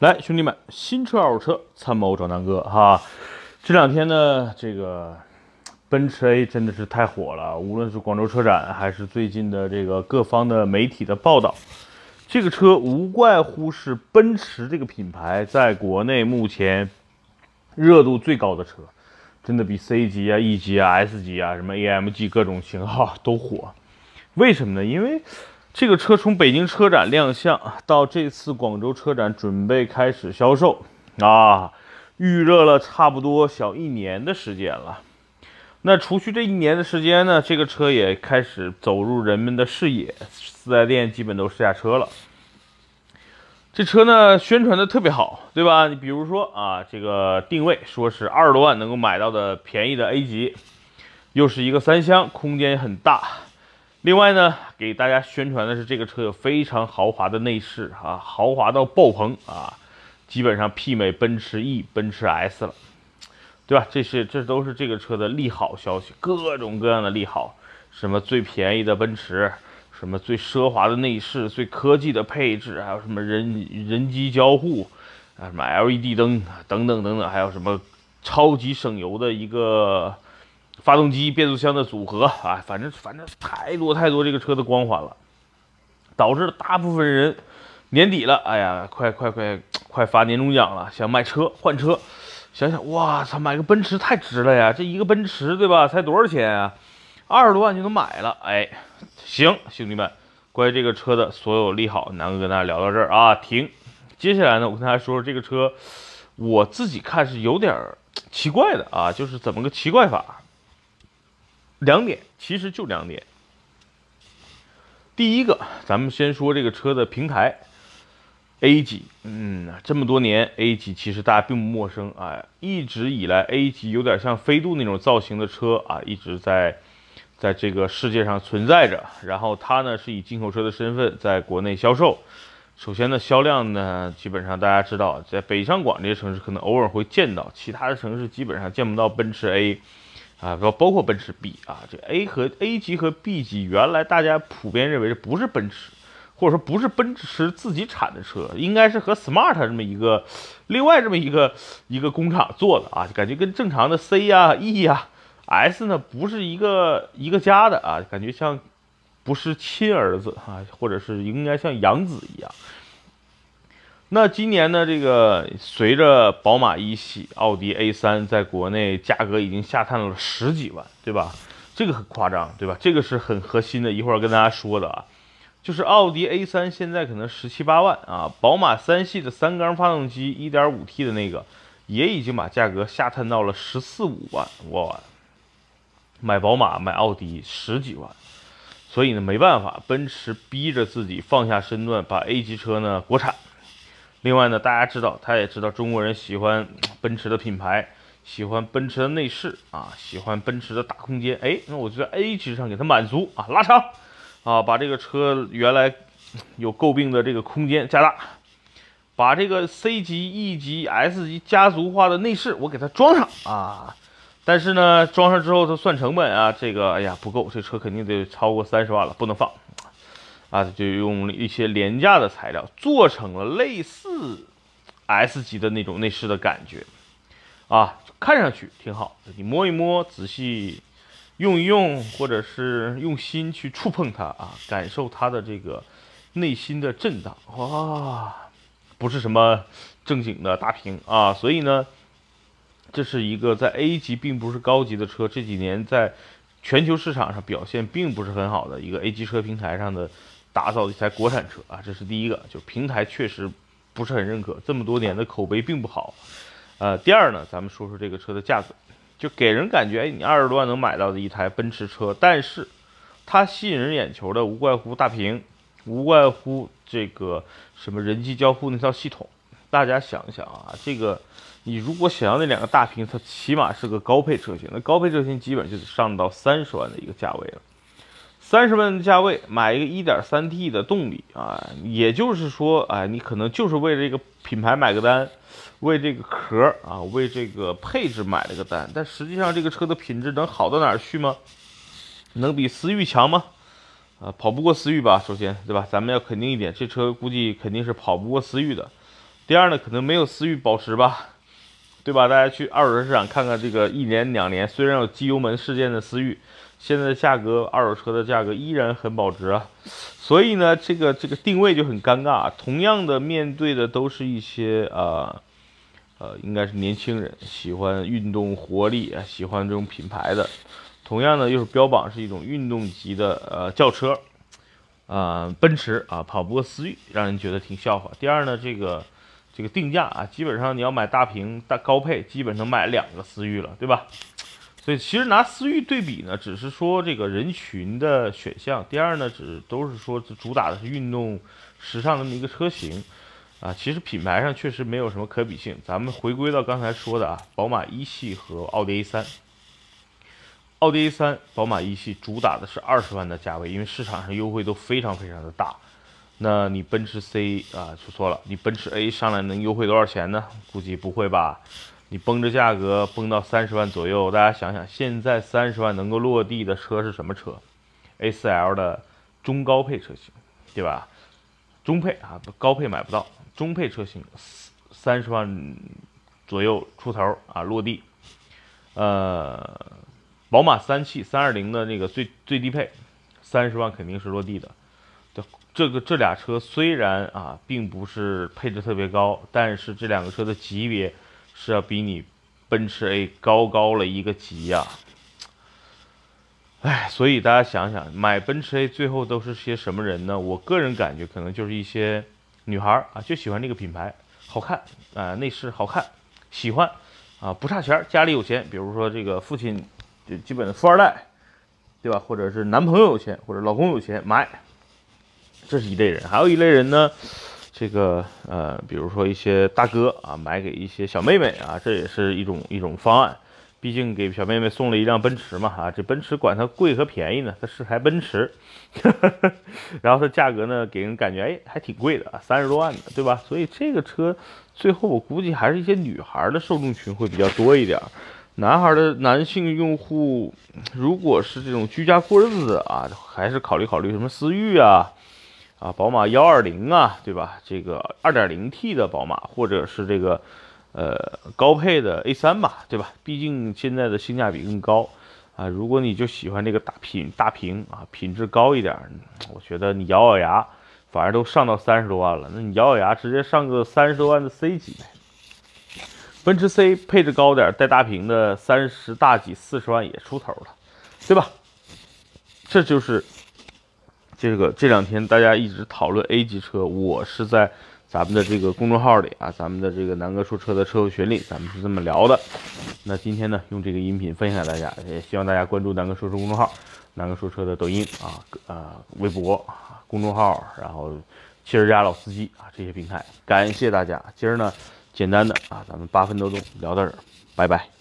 来，兄弟们，新车二手车参谋找南哥哈。这两天呢，这个奔驰 A 真的是太火了，无论是广州车展，还是最近的这个各方的媒体的报道，这个车无怪乎是奔驰这个品牌在国内目前热度最高的车，真的比 C 级啊、E 级啊、S 级啊、什么 AMG 各种型号都火。为什么呢？因为这个车从北京车展亮相到这次广州车展准备开始销售啊，预热了差不多小一年的时间了。那除去这一年的时间呢，这个车也开始走入人们的视野，四 S 店基本都试驾车了。这车呢，宣传的特别好，对吧？你比如说啊，这个定位说是二十多万能够买到的便宜的 A 级，又是一个三厢，空间也很大。另外呢，给大家宣传的是这个车有非常豪华的内饰啊，豪华到爆棚啊，基本上媲美奔驰 E、奔驰 S 了，对吧？这是这都是这个车的利好消息，各种各样的利好，什么最便宜的奔驰，什么最奢华的内饰、最科技的配置，还有什么人人机交互啊，什么 LED 灯等等等等，还有什么超级省油的一个。发动机、变速箱的组合啊，反正反正太多太多这个车的光环了，导致大部分人年底了，哎呀，快快快快发年终奖了，想买车换车，想想哇操，买个奔驰太值了呀！这一个奔驰对吧，才多少钱啊？二十多万就能买了，哎，行，兄弟们，关于这个车的所有利好，南哥跟大家聊到这儿啊，停。接下来呢，我跟大家说说这个车，我自己看是有点奇怪的啊，就是怎么个奇怪法？两点，其实就两点。第一个，咱们先说这个车的平台，A 级，嗯，这么多年 A 级其实大家并不陌生啊，一直以来 A 级有点像飞度那种造型的车啊，一直在在这个世界上存在着。然后它呢是以进口车的身份在国内销售。首先呢，销量呢，基本上大家知道，在北上广这些城市可能偶尔会见到，其他的城市基本上见不到奔驰 A。啊，包包括奔驰 B 啊，这 A 和 A 级和 B 级，原来大家普遍认为这不是奔驰，或者说不是奔驰自己产的车，应该是和 Smart 这么一个另外这么一个一个工厂做的啊，感觉跟正常的 C 呀、E 呀、S 呢不是一个一个家的啊，感觉像不是亲儿子啊，或者是应该像养子一样。那今年呢？这个随着宝马一系、奥迪 A 三在国内价格已经下探了十几万，对吧？这个很夸张，对吧？这个是很核心的，一会儿跟大家说的啊，就是奥迪 A 三现在可能十七八万啊，宝马三系的三缸发动机 1.5T 的那个也已经把价格下探到了十四五万，哇！买宝马买奥迪十几万，所以呢没办法，奔驰逼着自己放下身段，把 A 级车呢国产。另外呢，大家知道，他也知道中国人喜欢奔驰的品牌，喜欢奔驰的内饰啊，喜欢奔驰的大空间。哎，那我就在 A 级上给他满足啊，拉长啊，把这个车原来有诟病的这个空间加大，把这个 C 级、E 级、S 级家族化的内饰我给它装上啊。但是呢，装上之后它算成本啊，这个哎呀不够，这车肯定得超过三十万了，不能放。啊，就用了一些廉价的材料做成了类似 S 级的那种内饰的感觉，啊，看上去挺好。你摸一摸，仔细用一用，或者是用心去触碰它啊，感受它的这个内心的震荡。哇，不是什么正经的大屏啊，所以呢，这是一个在 A 级并不是高级的车，这几年在全球市场上表现并不是很好的一个 A 级车平台上的。打造的一台国产车啊，这是第一个，就平台确实不是很认可，这么多年的口碑并不好。呃，第二呢，咱们说说这个车的价格，就给人感觉，哎，你二十多万能买到的一台奔驰车，但是它吸引人眼球的无怪乎大屏，无怪乎这个什么人机交互那套系统。大家想一想啊，这个你如果想要那两个大屏，它起码是个高配车型，那高配车型基本就得上到三十万的一个价位了。三十万的价位买一个一点三 T 的动力啊，也就是说，哎，你可能就是为这个品牌买个单，为这个壳啊，为这个配置买了个单。但实际上，这个车的品质能好到哪儿去吗？能比思域强吗？啊，跑不过思域吧，首先，对吧？咱们要肯定一点，这车估计肯定是跑不过思域的。第二呢，可能没有思域保值吧，对吧？大家去二手车市场看看这个一年两年，虽然有机油门事件的思域，现在的价格，二手车的价格依然很保值啊。所以呢，这个这个定位就很尴尬。同样的，面对的都是一些啊。呃，应该是年轻人喜欢运动活力啊，喜欢这种品牌的。同样呢，又是标榜是一种运动级的呃轿车，啊，奔驰啊，跑不过思域，让人觉得挺笑话。第二呢，这个这个定价啊，基本上你要买大屏大高配，基本上买两个思域了，对吧？所以其实拿思域对比呢，只是说这个人群的选项。第二呢，只都是说主打的是运动时尚那么一个车型。啊，其实品牌上确实没有什么可比性。咱们回归到刚才说的啊，宝马一系和奥迪 A 三。奥迪 A 三、宝马一系主打的是二十万的价位，因为市场上优惠都非常非常的大。那你奔驰 C 啊，说错了，你奔驰 A 上来能优惠多少钱呢？估计不会吧？你崩着价格崩到三十万左右，大家想想，现在三十万能够落地的车是什么车？A4L 的中高配车型，对吧？中配啊，高配买不到。中配车型三十万左右出头啊，落地。呃，宝马三系三二零的那个最最低配，三十万肯定是落地的。这这个这俩车虽然啊，并不是配置特别高，但是这两个车的级别是要比你奔驰 A 高高了一个级呀。哎，所以大家想想，买奔驰 A 最后都是些什么人呢？我个人感觉可能就是一些。女孩啊，就喜欢这个品牌，好看啊，内饰好看，喜欢啊，不差钱，家里有钱，比如说这个父亲就基本的富二代，对吧？或者是男朋友有钱，或者老公有钱买，这是一类人。还有一类人呢，这个呃，比如说一些大哥啊，买给一些小妹妹啊，这也是一种一种方案。毕竟给小妹妹送了一辆奔驰嘛，啊，这奔驰管它贵和便宜呢，它是台奔驰，然后它价格呢给人感觉哎还挺贵的，三十多万的，对吧？所以这个车最后我估计还是一些女孩的受众群会比较多一点，男孩的男性用户如果是这种居家过日子啊，还是考虑考虑什么思域啊，啊，宝马幺二零啊，对吧？这个二点零 T 的宝马或者是这个。呃，高配的 A 三吧，对吧？毕竟现在的性价比更高啊。如果你就喜欢这个大屏大屏啊，品质高一点，我觉得你咬咬牙，反而都上到三十多万了。那你咬咬牙，直接上个三十多万的 C 级呗。奔驰 C 配置高点，带大屏的三十大几四十万也出头了，对吧？这就是这个这两天大家一直讨论 A 级车，我是在。咱们的这个公众号里啊，咱们的这个南哥说车的车友群里，咱们是这么聊的。那今天呢，用这个音频分享给大家，也希望大家关注南哥说车公众号、南哥说车的抖音啊、啊微博、公众号，然后汽车家老司机啊这些平台。感谢大家，今儿呢，简单的啊，咱们八分多钟聊到这儿，拜拜。